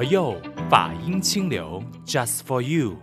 佛佑法音清流，Just for you。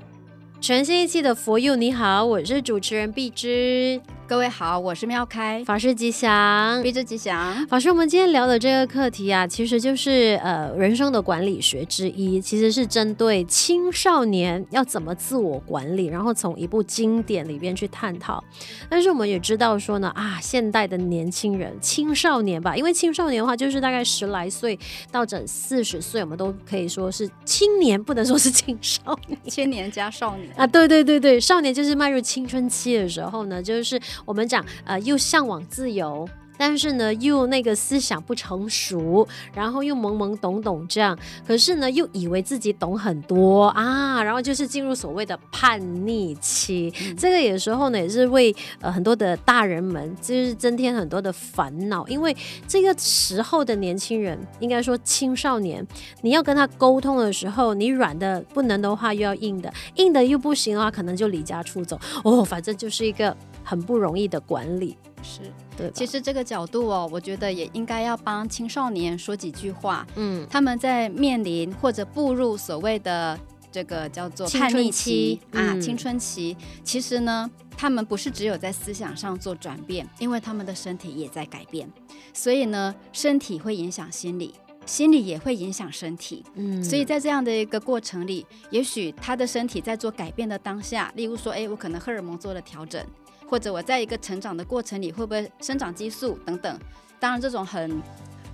全新一期的佛佑，你好，我是主持人碧芝。各位好，我是妙开，法师吉祥，必之吉祥。法师，我们今天聊的这个课题啊，其实就是呃人生的管理学之一，其实是针对青少年要怎么自我管理，然后从一部经典里边去探讨。但是我们也知道说呢，啊，现代的年轻人、青少年吧，因为青少年的话就是大概十来岁到整四十岁，我们都可以说是青年，不能说是青少年，青年加少年啊，对对对对，少年就是迈入青春期的时候呢，就是。我们讲，呃，又向往自由。但是呢，又那个思想不成熟，然后又懵懵懂懂这样，可是呢，又以为自己懂很多啊，然后就是进入所谓的叛逆期。嗯、这个有时候呢，也是为呃很多的大人们就是增添很多的烦恼，因为这个时候的年轻人，应该说青少年，你要跟他沟通的时候，你软的不能的话，又要硬的，硬的又不行的话，可能就离家出走。哦，反正就是一个很不容易的管理。是，对。其实这个角度哦，我觉得也应该要帮青少年说几句话。嗯，他们在面临或者步入所谓的这个叫做叛逆期，啊，青春期。其实呢，他们不是只有在思想上做转变，因为他们的身体也在改变。所以呢，身体会影响心理，心理也会影响身体。嗯，所以在这样的一个过程里，也许他的身体在做改变的当下，例如说，哎，我可能荷尔蒙做了调整。或者我在一个成长的过程里，会不会生长激素等等？当然，这种很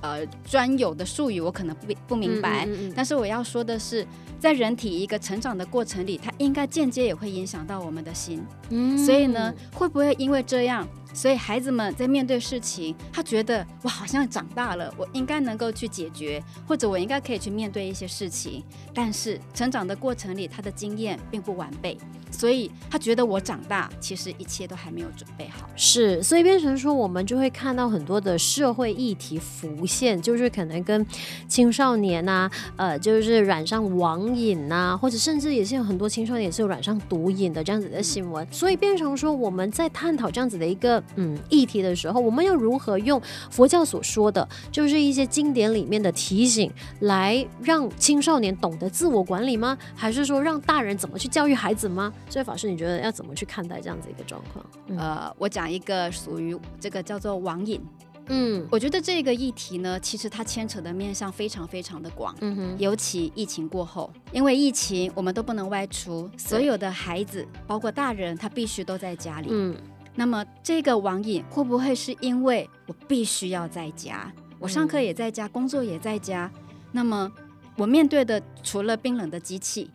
呃专有的术语我可能不不明白。嗯嗯嗯。但是我要说的是，在人体一个成长的过程里，它应该间接也会影响到我们的心。嗯。所以呢，会不会因为这样，所以孩子们在面对事情，他觉得我好像长大了，我应该能够去解决，或者我应该可以去面对一些事情。但是成长的过程里，他的经验并不完备。所以他觉得我长大，其实一切都还没有准备好。是，所以变成说，我们就会看到很多的社会议题浮现，就是可能跟青少年啊，呃，就是染上网瘾啊，或者甚至也是有很多青少年也是有染上毒瘾的这样子的新闻。所以变成说，我们在探讨这样子的一个嗯议题的时候，我们要如何用佛教所说的，就是一些经典里面的提醒，来让青少年懂得自我管理吗？还是说让大人怎么去教育孩子吗？所以法师，你觉得要怎么去看待这样子一个状况？呃，我讲一个属于这个叫做网瘾。嗯，我觉得这个议题呢，其实它牵扯的面向非常非常的广。嗯哼，尤其疫情过后，因为疫情我们都不能外出，所有的孩子包括大人，他必须都在家里。嗯，那么这个网瘾会不会是因为我必须要在家，我上课也在家，工作也在家，那么我面对的除了冰冷的机器？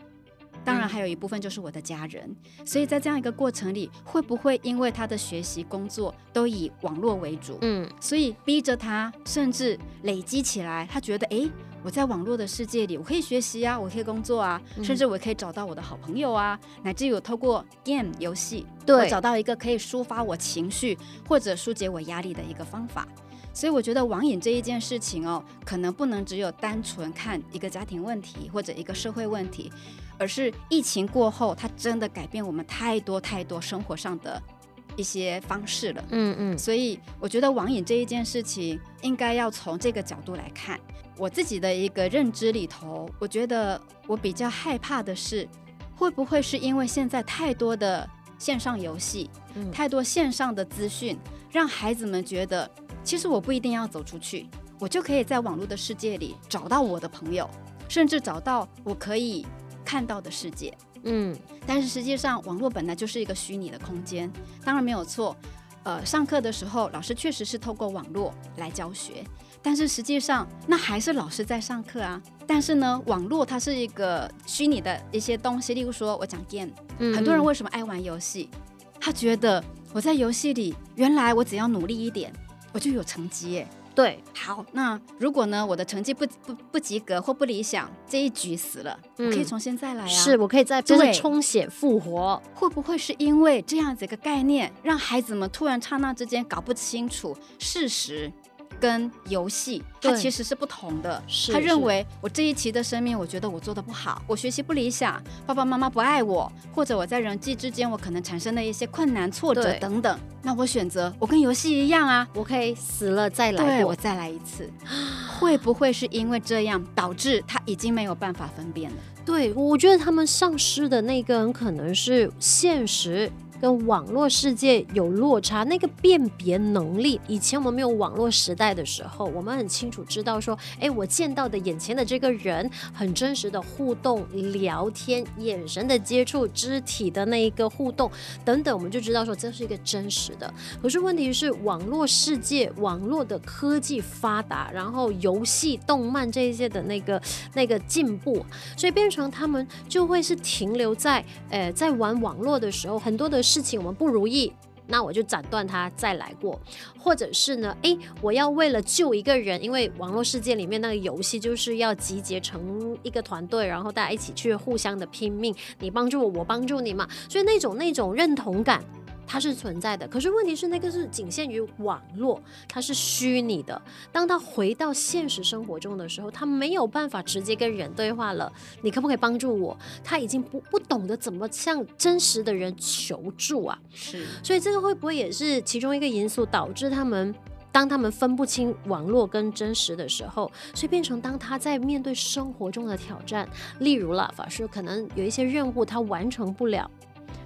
当然，还有一部分就是我的家人，所以在这样一个过程里，会不会因为他的学习、工作都以网络为主，嗯，所以逼着他，甚至累积起来，他觉得，哎，我在网络的世界里，我可以学习啊，我可以工作啊，甚至我可以找到我的好朋友啊，乃至于我透过 game 游戏，对，我找到一个可以抒发我情绪或者疏解我压力的一个方法。所以我觉得网瘾这一件事情哦，可能不能只有单纯看一个家庭问题或者一个社会问题，而是疫情过后，它真的改变我们太多太多生活上的一些方式了。嗯嗯。所以我觉得网瘾这一件事情，应该要从这个角度来看。我自己的一个认知里头，我觉得我比较害怕的是，会不会是因为现在太多的线上游戏，太多线上的资讯，让孩子们觉得。其实我不一定要走出去，我就可以在网络的世界里找到我的朋友，甚至找到我可以看到的世界。嗯，但是实际上网络本来就是一个虚拟的空间，当然没有错。呃，上课的时候老师确实是透过网络来教学，但是实际上那还是老师在上课啊。但是呢，网络它是一个虚拟的一些东西，例如说我讲 game，嗯，很多人为什么爱玩游戏？他觉得我在游戏里，原来我只要努力一点。我就有成绩耶，对，好，那如果呢，我的成绩不不不及格或不理想，这一局死了，嗯、我可以从现在来啊，是我可以再就是充血复活，会不会是因为这样子一个概念，让孩子们突然刹那之间搞不清楚事实？跟游戏，它其实是不同的。他认为我这一期的生命，我觉得我做的不好，我学习不理想，爸爸妈妈不爱我，或者我在人际之间我可能产生了一些困难、挫折等等。那我选择我跟游戏一样啊，我可以死了再来，对，我再来一次。会不会是因为这样导致他已经没有办法分辨了？对，我觉得他们丧失的那个很可能是现实。跟网络世界有落差，那个辨别能力，以前我们没有网络时代的时候，我们很清楚知道说，哎，我见到的眼前的这个人，很真实的互动、聊天、眼神的接触、肢体的那一个互动等等，我们就知道说这是一个真实的。可是问题是，网络世界、网络的科技发达，然后游戏、动漫这一些的那个那个进步，所以变成他们就会是停留在，呃，在玩网络的时候，很多的。事情我们不如意，那我就斩断它，再来过。或者是呢，诶，我要为了救一个人，因为网络世界里面那个游戏就是要集结成一个团队，然后大家一起去互相的拼命，你帮助我，我帮助你嘛，所以那种那种认同感。它是存在的，可是问题是那个是仅限于网络，它是虚拟的。当他回到现实生活中的时候，他没有办法直接跟人对话了。你可不可以帮助我？他已经不不懂得怎么向真实的人求助啊。是，所以这个会不会也是其中一个因素，导致他们当他们分不清网络跟真实的时候，所以变成当他在面对生活中的挑战，例如了法师可能有一些任务他完成不了。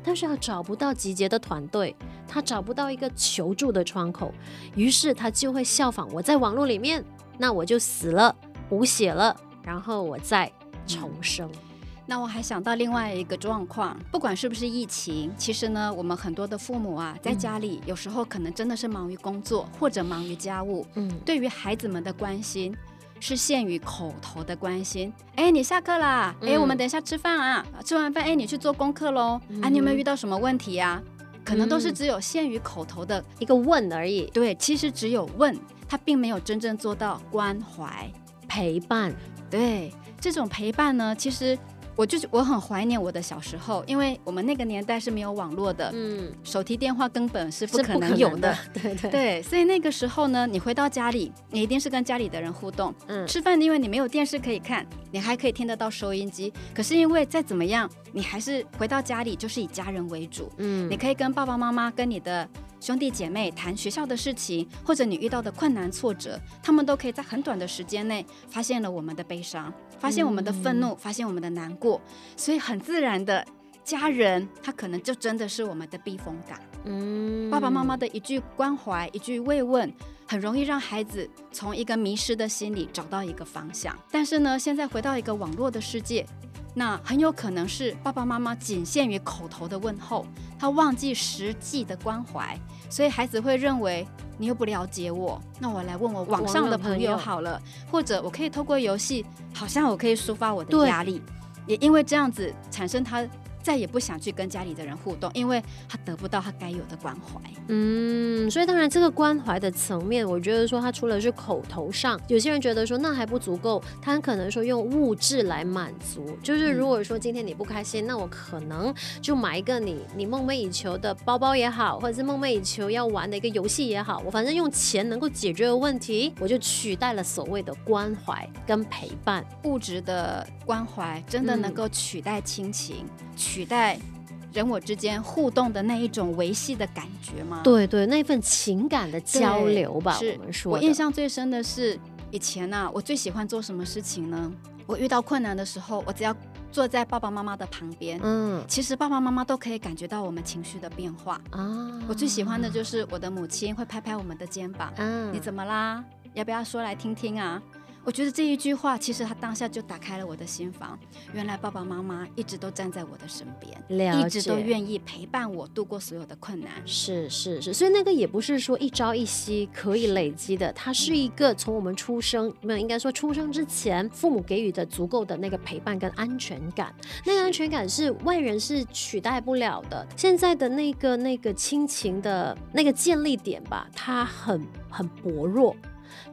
但是他找不到集结的团队，他找不到一个求助的窗口，于是他就会效仿我在网络里面，那我就死了，无血了，然后我再重生。嗯。那我还想到另外一个状况，不管是不是疫情，其实呢，我们很多的父母啊，在家里有时候可能真的是忙于工作或者忙于家务，嗯，对于孩子们的关心。是限于口头的关心，哎，你下课啦，哎，我们等一下吃饭啊，嗯、吃完饭，哎，你去做功课喽，嗯、啊，你有没有遇到什么问题呀、啊？可能都是只有限于口头的一个问而已。对，其实只有问，他并没有真正做到关怀陪伴。对，这种陪伴呢，其实。我就是我很怀念我的小时候，因为我们那个年代是没有网络的，嗯，手提电话根本是不可能有的，的。对对。对，所以那个时候呢，你回到家里，你一定是跟家里的人互动，嗯，吃饭因为你没有电视可以看，你还可以听得到收音机，可是因为再怎么样，你还是回到家里就是以家人为主，嗯，你可以跟爸爸妈妈跟你的。兄弟姐妹谈学校的事情，或者你遇到的困难挫折，他们都可以在很短的时间内发现了我们的悲伤，发现我们的愤怒，嗯、发现我们的难过，所以很自然的，家人他可能就真的是我们的避风港。嗯，爸爸妈妈的一句关怀，一句慰问，很容易让孩子从一个迷失的心里找到一个方向。但是呢，现在回到一个网络的世界。那很有可能是爸爸妈妈仅限于口头的问候，他忘记实际的关怀，所以孩子会认为你又不了解我，那我来问我网上的朋友好了，或者我可以透过游戏，好像我可以抒发我的压力，也因为这样子产生他。再也不想去跟家里的人互动，因为他得不到他该有的关怀。嗯，所以当然这个关怀的层面，我觉得说他除了是口头上，有些人觉得说那还不足够，他很可能说用物质来满足。就是如果说今天你不开心，那我可能就买一个你你梦寐以求的包包也好，或者是梦寐以求要玩的一个游戏也好，我反正用钱能够解决的问题，我就取代了所谓的关怀跟陪伴。物质的关怀真的能够取代亲情？嗯取代人我之间互动的那一种维系的感觉吗？对对，那份情感的交流吧。是我们说，我印象最深的是以前呢、啊，我最喜欢做什么事情呢？我遇到困难的时候，我只要坐在爸爸妈妈的旁边，嗯，其实爸爸妈妈都可以感觉到我们情绪的变化啊。我最喜欢的就是我的母亲会拍拍我们的肩膀，嗯，你怎么啦？要不要说来听听啊？我觉得这一句话，其实他当下就打开了我的心房。原来爸爸妈妈一直都站在我的身边，一直都愿意陪伴我度过所有的困难。是是是，所以那个也不是说一朝一夕可以累积的，它是一个从我们出生，没有应该说出生之前，父母给予的足够的那个陪伴跟安全感。那个安全感是外人是取代不了的。现在的那个那个亲情的那个建立点吧，它很很薄弱。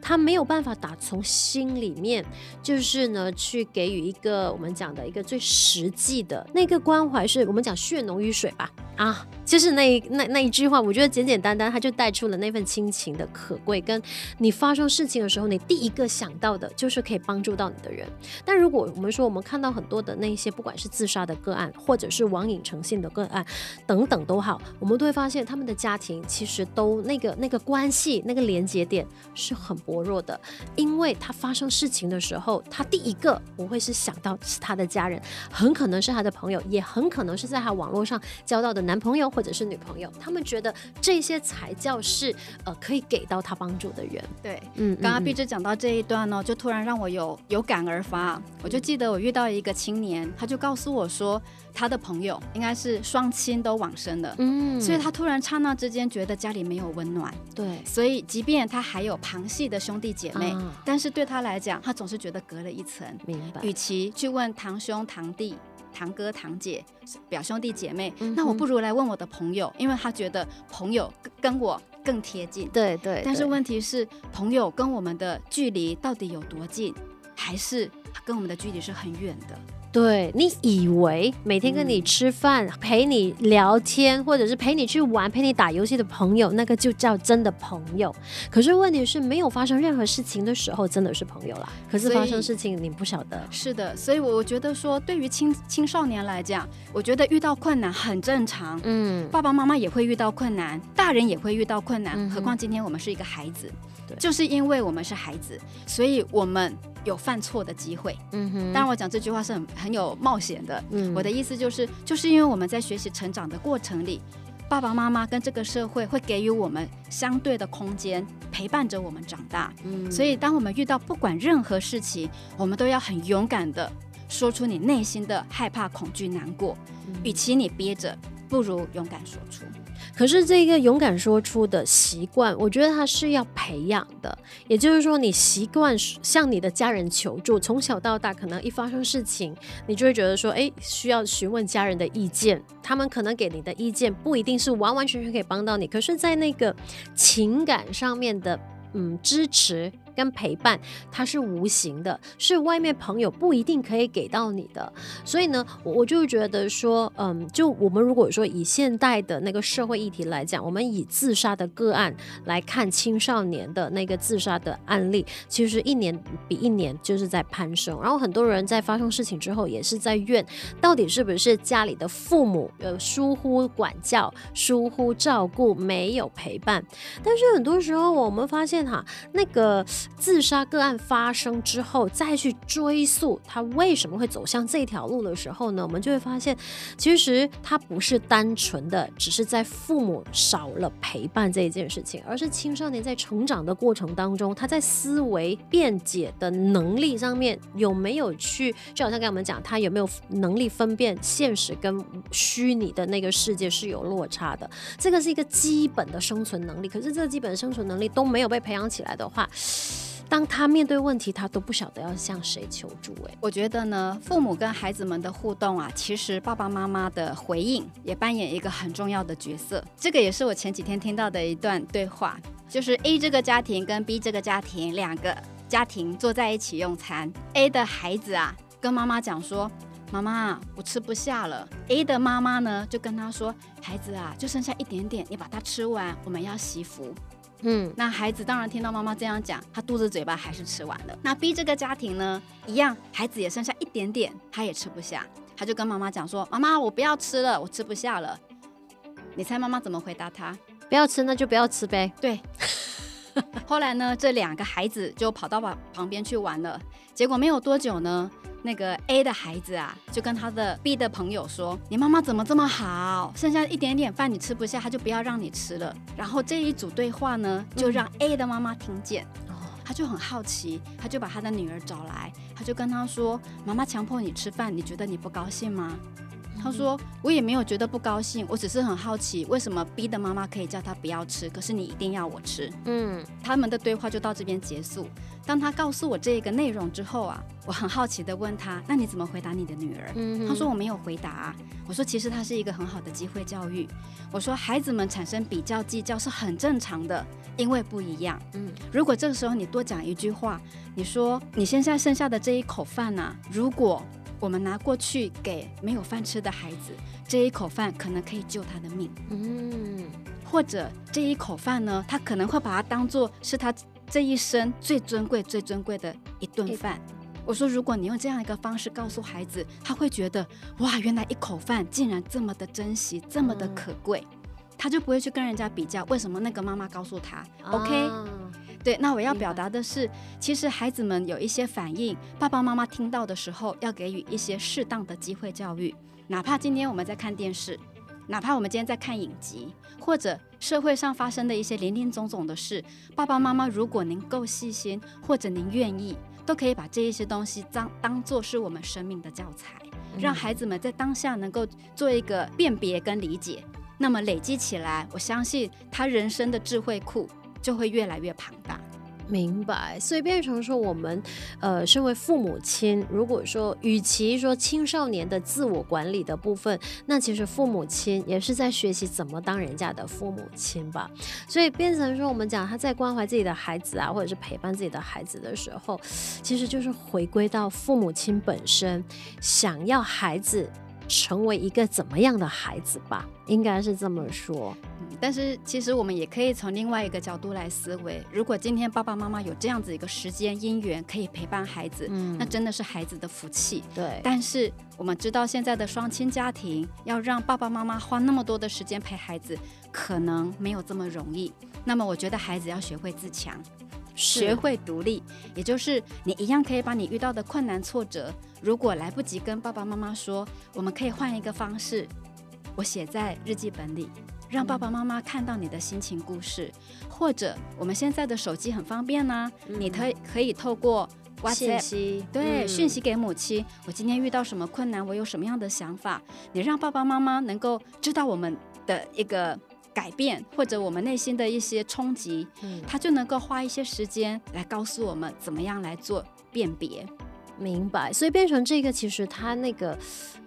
他没有办法打从心里面，就是呢，去给予一个我们讲的一个最实际的那个关怀，是我们讲血浓于水吧？啊，就是那那那一句话，我觉得简简单单，他就带出了那份亲情的可贵。跟你发生事情的时候，你第一个想到的就是可以帮助到你的人。但如果我们说，我们看到很多的那些，不管是自杀的个案，或者是网瘾成性的个案等等都好，我们都会发现他们的家庭其实都那个那个关系那个连接点是很薄弱的，因为他发生事情的时候，他第一个不会是想到是他的家人，很可能是他的朋友，也很可能是在他网络上交到的男朋友或者是女朋友，他们觉得这些才叫是呃可以给到他帮助的人。对，嗯，刚刚毕志讲到这一段呢，就突然让我有有感而发，我就记得我遇到一个青年，他就告诉我说，他的朋友应该是双亲都往生了，嗯，所以他突然刹那之间觉得家里没有温暖，对，所以即便他还有旁系的兄弟姐妹，嗯，但是对他来讲，他总是觉得隔了一层，明白。与其去问堂兄堂弟。堂哥堂姐、表兄弟姐妹，嗯、那我不如来问我的朋友，因为他觉得朋友跟我更贴近。对，对对。但是问题是，朋友跟我们的距离到底有多近，还是跟我们的距离是很远的？对，你以为每天跟你吃饭、嗯、陪你聊天，或者是陪你去玩、陪你打游戏的朋友，那个就叫真的朋友。可是问题是，没有发生任何事情的时候，真的是朋友啦。可是发生事情，你不晓得。是的，所以我我觉得说，对于青青少年来讲，我觉得遇到困难很正常。嗯，爸爸妈妈也会遇到困难，大人也会遇到困难，嗯、何况今天我们是一个孩子。对，就是因为我们是孩子，所以我们。有犯错的机会，嗯哼。当然，我讲这句话是很很有冒险的。嗯，我的意思就是，就是因为我们在学习成长的过程里，爸爸妈妈跟这个社会会给予我们相对的空间，陪伴着我们长大。嗯，所以当我们遇到不管任何事情，我们都要很勇敢的说出你内心的害怕、恐惧、难过。嗯，与其你憋着，不如勇敢说出。可是这个勇敢说出的习惯，我觉得它是要培养的。也就是说，你习惯向你的家人求助，从小到大，可能一发生事情，你就会觉得说，哎，需要询问家人的意见。他们可能给你的意见不一定是完完全全可以帮到你，可是，在那个情感上面的，嗯，支持。跟陪伴，它是无形的，是外面朋友不一定可以给到你的。所以呢，我我就觉得说，嗯，就我们如果说以现代的那个社会议题来讲，我们以自杀的个案来看青少年的那个自杀的案例，其实一年比一年就是在攀升。然后很多人在发生事情之后，也是在怨，到底是不是家里的父母呃疏忽管教、疏忽照顾、没有陪伴？但是很多时候我们发现哈，那个。自杀个案发生之后，再去追溯他为什么会走向这条路的时候呢，我们就会发现，其实他不是单纯的只是在父母少了陪伴这一件事情，而是青少年在成长的过程当中，他在思维辩解的能力上面有没有去，就好像跟我们讲，他有没有能力分辨现实跟虚拟的那个世界是有落差的，这个是一个基本的生存能力。可是这个基本的生存能力都没有被培养起来的话，当他面对问题，他都不晓得要向谁求助。哎，我觉得呢，父母跟孩子们的互动啊，其实爸爸妈妈的回应也扮演一个很重要的角色。这个也是我前几天听到的一段对话，就是 A 这个家庭跟 B 这个家庭两个家庭坐在一起用餐，A 的孩子啊跟妈妈讲说：“妈妈，我吃不下了。”A 的妈妈呢就跟他说：“孩子啊，就剩下一点点，你把它吃完，我们要惜福。”嗯，那孩子当然听到妈妈这样讲，他肚子嘴巴还是吃完了。那 B 这个家庭呢，一样，孩子也剩下一点点，他也吃不下，他就跟妈妈讲说：“妈妈，我不要吃了，我吃不下了。”你猜妈妈怎么回答他？不要吃，那就不要吃呗。对。后来呢，这两个孩子就跑到旁旁边去玩了。结果没有多久呢。那个 A 的孩子啊，就跟他的 B 的朋友说：“你妈妈怎么这么好？剩下一点点饭你吃不下，他就不要让你吃了。”然后这一组对话呢，就让 A 的妈妈听见，嗯、他就很好奇，他就把他的女儿找来，他就跟他说：“妈妈强迫你吃饭，你觉得你不高兴吗？”他说：“我也没有觉得不高兴，我只是很好奇，为什么 B 的妈妈可以叫他不要吃，可是你一定要我吃？”嗯，他们的对话就到这边结束。当他告诉我这个内容之后啊，我很好奇的问他：“那你怎么回答你的女儿？”嗯，他说：“我没有回答。”啊我说：“其实他是一个很好的机会教育。”我说：“孩子们产生比较计较是很正常的，因为不一样。嗯，如果这个时候你多讲一句话，你说你现在剩下的这一口饭呐，如果……”我们拿过去给没有饭吃的孩子，这一口饭可能可以救他的命。嗯，或者这一口饭呢，他可能会把它当做是他这一生最尊贵、最尊贵的一顿饭。我说，如果你用这样一个方式告诉孩子，他会觉得哇，原来一口饭竟然这么的珍惜，这么的可贵，他就不会去跟人家比较。为什么那个妈妈告诉他？OK。对，那我要表达的是，其实孩子们有一些反应，爸爸妈妈听到的时候，要给予一些适当的机会教育。哪怕今天我们在看电视，哪怕我们今天在看影集，或者社会上发生的一些林林总总的事，爸爸妈妈如果您够细心，或者您愿意，都可以把这一些东西当当做是我们生命的教材，让孩子们在当下能够做一个辨别跟理解。那么累积起来，我相信他人生的智慧库。就会越来越庞大，明白。所以变成说，我们呃，身为父母亲，如果说与其说青少年的自我管理的部分，那其实父母亲也是在学习怎么当人家的父母亲吧。所以变成说，我们讲他在关怀自己的孩子啊，或者是陪伴自己的孩子的时候，其实就是回归到父母亲本身，想要孩子成为一个怎么样的孩子吧，应该是这么说。但是其实我们也可以从另外一个角度来思维，如果今天爸爸妈妈有这样子一个时间因缘可以陪伴孩子，嗯，那真的是孩子的福气。对。但是我们知道现在的双亲家庭要让爸爸妈妈花那么多的时间陪孩子，可能没有这么容易。那么我觉得孩子要学会自强，学会独立，也就是你一样可以把你遇到的困难挫折，如果来不及跟爸爸妈妈说，我们可以换一个方式，我写在日记本里。让爸爸妈妈看到你的心情故事，或者我们现在的手机很方便呢、啊，嗯、你可以可以透过 WhatsApp 息对、嗯、讯息给母亲，我今天遇到什么困难，我有什么样的想法，你让爸爸妈妈能够知道我们的一个改变，或者我们内心的一些冲击，嗯、他就能够花一些时间来告诉我们怎么样来做辨别。明白，所以变成这个，其实他那个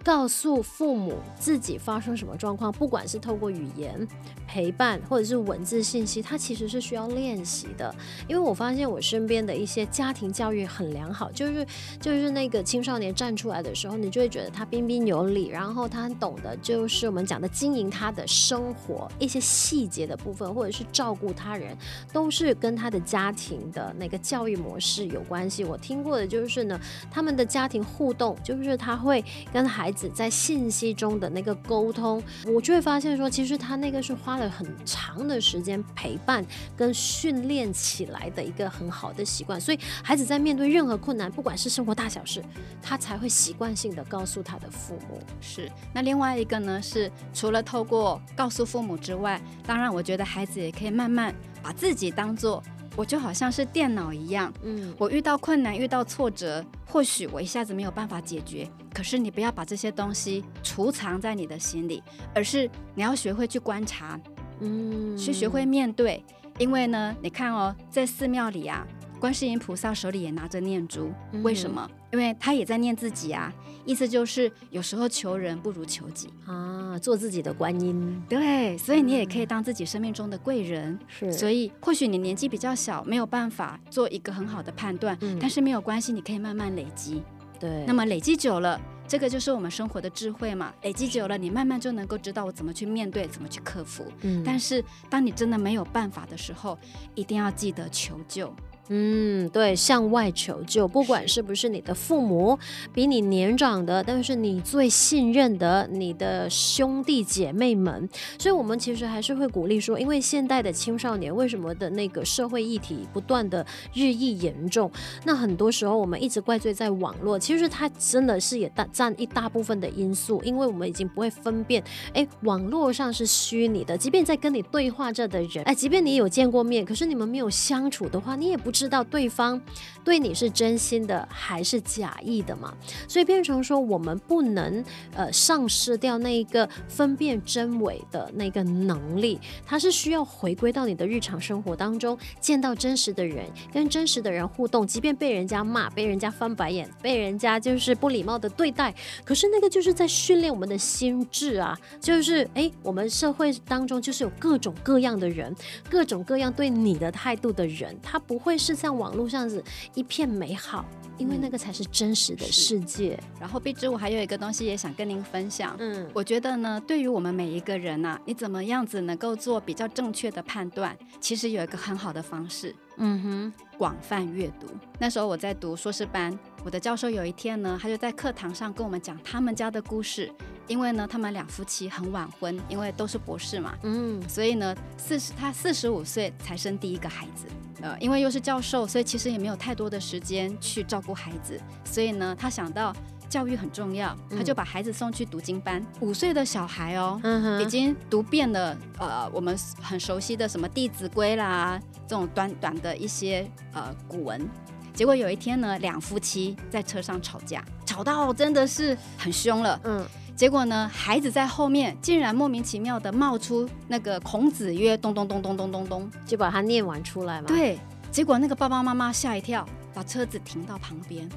告诉父母自己发生什么状况，不管是透过语言陪伴，或者是文字信息，他其实是需要练习的。因为我发现我身边的一些家庭教育很良好，就是就是那个青少年站出来的时候，你就会觉得他彬彬有礼，然后他很懂得就是我们讲的经营他的生活一些细节的部分，或者是照顾他人，都是跟他的家庭的那个教育模式有关系。我听过的就是呢。他们的家庭互动，就是他会跟孩子在信息中的那个沟通，我就会发现说，其实他那个是花了很长的时间陪伴跟训练起来的一个很好的习惯。所以孩子在面对任何困难，不管是生活大小事，他才会习惯性的告诉他的父母。是。那另外一个呢，是除了透过告诉父母之外，当然我觉得孩子也可以慢慢把自己当做。我就好像是电脑一样，嗯，我遇到困难、遇到挫折，或许我一下子没有办法解决，可是你不要把这些东西储藏在你的心里，而是你要学会去观察，嗯，去学会面对，因为呢，你看哦，在寺庙里啊。观世音菩萨手里也拿着念珠，为什么？因为他也在念自己啊。意思就是有时候求人不如求己啊，做自己的观音。对，所以你也可以当自己生命中的贵人。是，所以或许你年纪比较小，没有办法做一个很好的判断，嗯，但是没有关系，你可以慢慢累积。对，那么累积久了，这个就是我们生活的智慧嘛。累积久了，你慢慢就能够知道我怎么去面对，怎么去克服。嗯，但是当你真的没有办法的时候，一定要记得求救。嗯，对，向外求救，不管是不是你的父母，比你年长的，但是你最信任的你的兄弟姐妹们，所以我们其实还是会鼓励说，因为现代的青少年为什么的那个社会议题不断的日益严重，那很多时候我们一直怪罪在网络，其实它真的是也大占一大部分的因素，因为我们已经不会分辨，哎，网络上是虚拟的，即便在跟你对话着的人，哎，即便你有见过面，可是你们没有相处的话，你也不。知道对方对你是真心的还是假意的嘛？所以变成说，我们不能呃丧失掉那一个分辨真伪的那个能力，它是需要回归到你的日常生活当中，见到真实的人，跟真实的人互动，即便被人家骂，被人家翻白眼，被人家就是不礼貌的对待，可是那个就是在训练我们的心智啊，就是哎，我们社会当中就是有各种各样的人，各种各样对你的态度的人，他不会。是像网络上子一片美好，因为那个才是真实的世界。嗯、然后碧之，我还有一个东西也想跟您分享。嗯，我觉得呢，对于我们每一个人呐、啊，你怎么样子能够做比较正确的判断？其实有一个很好的方式。嗯哼，广泛阅读。那时候我在读硕士班，我的教授有一天呢，他就在课堂上跟我们讲他们家的故事。因为呢，他们两夫妻很晚婚，因为都是博士嘛，嗯，所以呢，四十他四十五岁才生第一个孩子。呃，因为又是教授，所以其实也没有太多的时间去照顾孩子。所以呢，他想到教育很重要，他就把孩子送去读经班。五岁的小孩哦，嗯，已经读遍了呃我们很熟悉的什么《弟子规》啦。这种短短的一些呃古文，结果有一天呢，两夫妻在车上吵架，吵到真的是很凶了。嗯，结果呢，孩子在后面竟然莫名其妙的冒出那个孔子曰咚咚咚咚咚咚咚，就把它念完出来嘛。对，结果那个爸爸妈妈吓一跳，把车子停到旁边。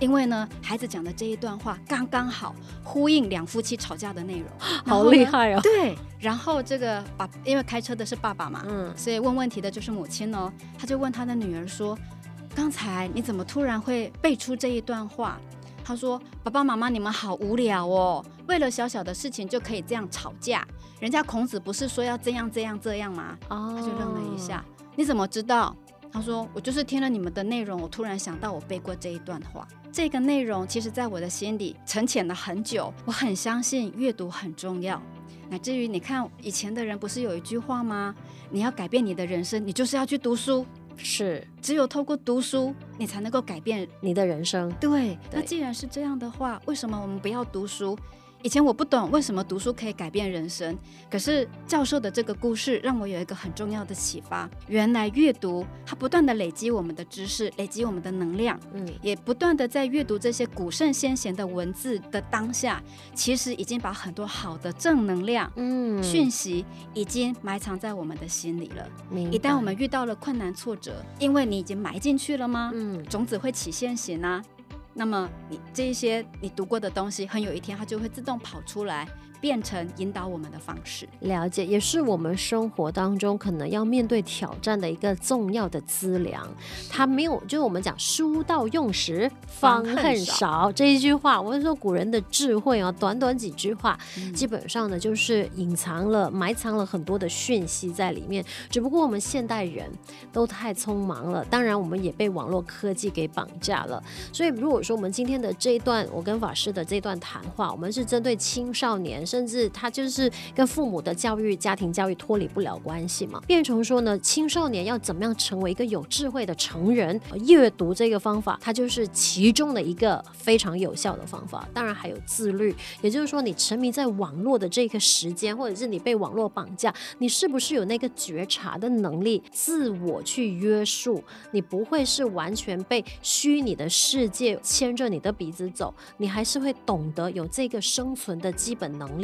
因为呢，孩子讲的这一段话刚刚好呼应两夫妻吵架的内容，好厉害哦！对，然后这个爸，因为开车的是爸爸嘛，嗯，所以问问题的就是母亲哦。他就问他的女儿说：“刚才你怎么突然会背出这一段话？”他说：“爸爸妈妈，你们好无聊哦，为了小小的事情就可以这样吵架。人家孔子不是说要这样这样这样吗？”哦，他就愣了一下：“你怎么知道？”他说：“我就是听了你们的内容，我突然想到我背过这一段话。”这个内容其实，在我的心里沉潜了很久。我很相信阅读很重要，乃至于你看以前的人不是有一句话吗？你要改变你的人生，你就是要去读书。是，只有透过读书，你才能够改变你的人生。对，对，那既然是这样的话，为什么我们不要读书？以前我不懂为什么读书可以改变人生，可是教授的这个故事让我有一个很重要的启发。原来阅读它不断的累积我们的知识，累积我们的能量，嗯，也不断的在阅读这些古圣先贤的文字的当下，其实已经把很多好的正能量，嗯，讯息已经埋藏在我们的心里了。一旦我们遇到了困难挫折，因为你已经埋进去了吗？嗯，种子会起现行啊。那么你这一些你读过的东西，很有一天它就会自动跑出来。变成引导我们的方式，了解也是我们生活当中可能要面对挑战的一个重要的资粮。它没有，就是我们讲“书到用时方恨少”这一句话，我是说古人的智慧啊，短短几句话，嗯、基本上呢就是隐藏了、埋藏了很多的讯息在里面。只不过我们现代人都太匆忙了，当然我们也被网络科技给绑架了。所以如果说我们今天的这一段，我跟法师的这段谈话，我们是针对青少年。甚至他就是跟父母的教育、家庭教育脱离不了关系嘛，变成说呢，青少年要怎么样成为一个有智慧的成人？阅读这个方法，它就是其中的一个非常有效的方法。当然还有自律，也就是说，你沉迷在网络的这个时间，或者是你被网络绑架，你是不是有那个觉察的能力，自我去约束？你不会是完全被虚拟的世界牵着你的鼻子走，你还是会懂得有这个生存的基本能力。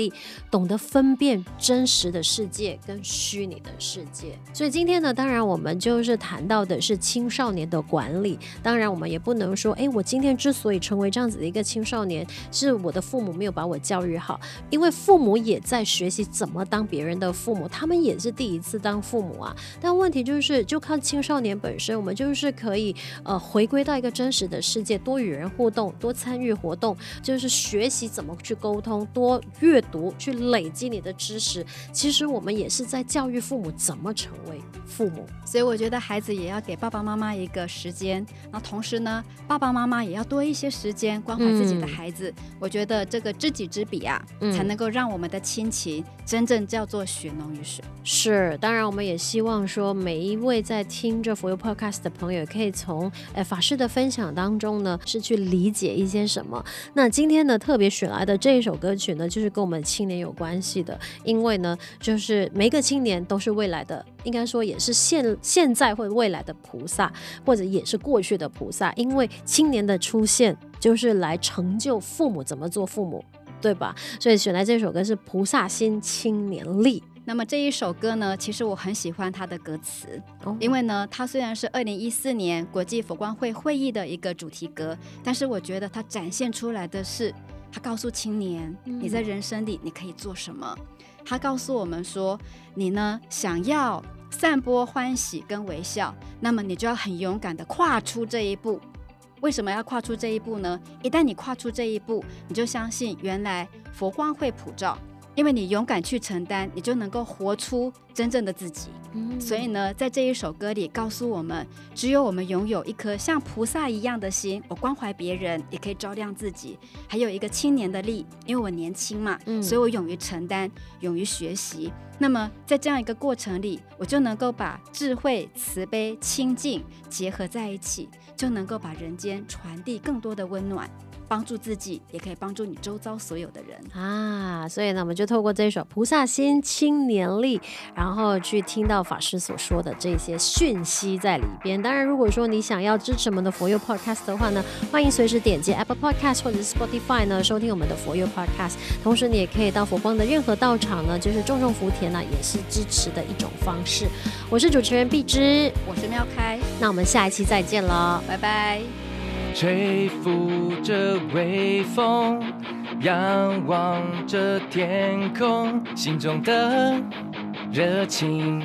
懂得分辨真实的世界跟虚拟的世界，所以今天呢，当然我们就是谈到的是青少年的管理。当然，我们也不能说，哎，我今天之所以成为这样子的一个青少年，是我的父母没有把我教育好，因为父母也在学习怎么当别人的父母，他们也是第一次当父母啊。但问题就是，就靠青少年本身，我们就是可以呃回归到一个真实的世界，多与人互动，多参与活动，就是学习怎么去沟通，多阅。读去累积你的知识，其实我们也是在教育父母怎么成为父母。所以我觉得孩子也要给爸爸妈妈一个时间，那同时呢，爸爸妈妈也要多一些时间关怀自己的孩子。嗯、我觉得这个知己知彼啊，嗯、才能够让我们的亲情真正叫做血浓于水。是，当然我们也希望说，每一位在听着 For You Podcast 的朋友，可以从呃法师的分享当中呢，是去理解一些什么。那今天呢，特别选来的这一首歌曲呢，就是跟我们。青年有关系的，因为呢，就是每一个青年都是未来的，应该说也是现现在或未来的菩萨，或者也是过去的菩萨。因为青年的出现，就是来成就父母怎么做父母，对吧？所以选来这首歌是《菩萨心青年力》。那么这一首歌呢，其实我很喜欢它的歌词，哦、因为呢，它虽然是二零一四年国际佛光会会议的一个主题歌，但是我觉得它展现出来的是。他告诉青年，你在人生里你可以做什么？他告诉我们说，你呢想要散播欢喜跟微笑，那么你就要很勇敢的跨出这一步。为什么要跨出这一步呢？一旦你跨出这一步，你就相信原来佛光会普照。因为你勇敢去承担，你就能够活出真正的自己。嗯。所以呢，在这一首歌里告诉我们，只有我们拥有一颗像菩萨一样的心，我关怀别人，也可以照亮自己。还有一个青年的力，因为我年轻嘛，嗯，所以我勇于承担，勇于学习。那么在这样一个过程里，我就能够把智慧、慈悲、清净结合在一起，就能够把人间传递更多的温暖。帮助自己，也可以帮助你周遭所有的人啊！所以呢，我们就透过这一首《菩萨心青年力》，然后去听到法师所说的这些讯息在里边。当然，如果说你想要支持我们的佛佑 Podcast 的话呢，欢迎随时点击 Apple Podcast 或者是 Spotify 呢，收听我们的佛佑 Podcast。同时，你也可以到佛光的任何道场呢，就是种种福田呢，也是支持的一种方式。我是主持人碧芝，我是妙开，那我们下一期再见了，拜拜。吹拂着微风，仰望着天空，心中的热情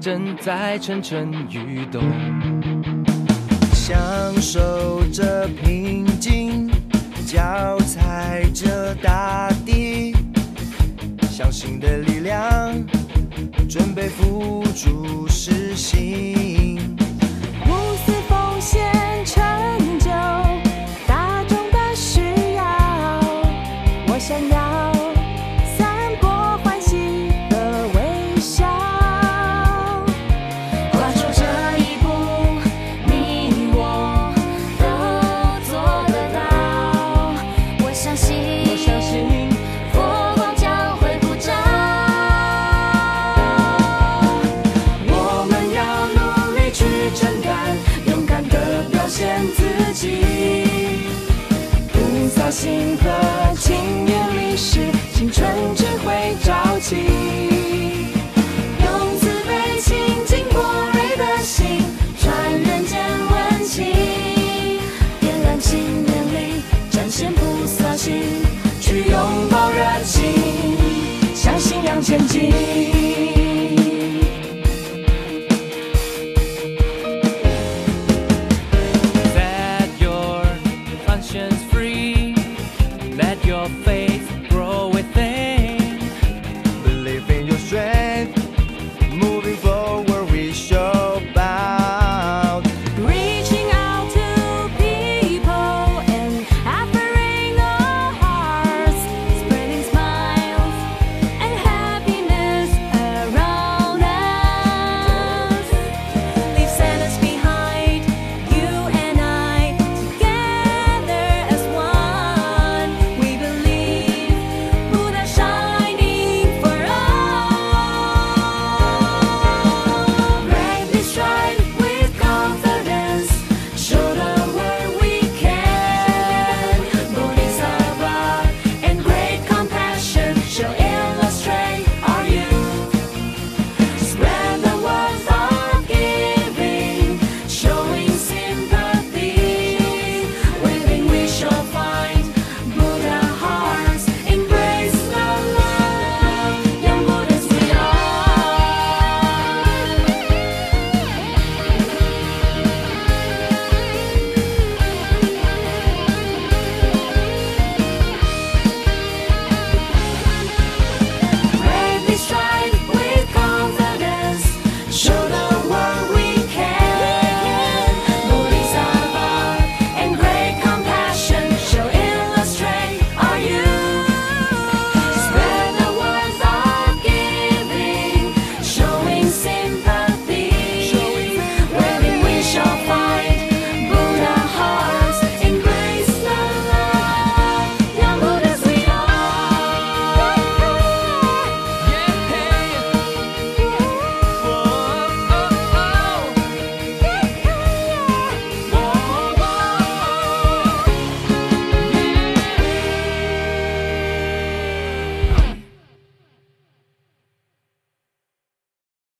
正在蠢蠢欲动，享受着平静，脚踩着大地，相信的力量，准备付诸实行，无私奉献，成。sing.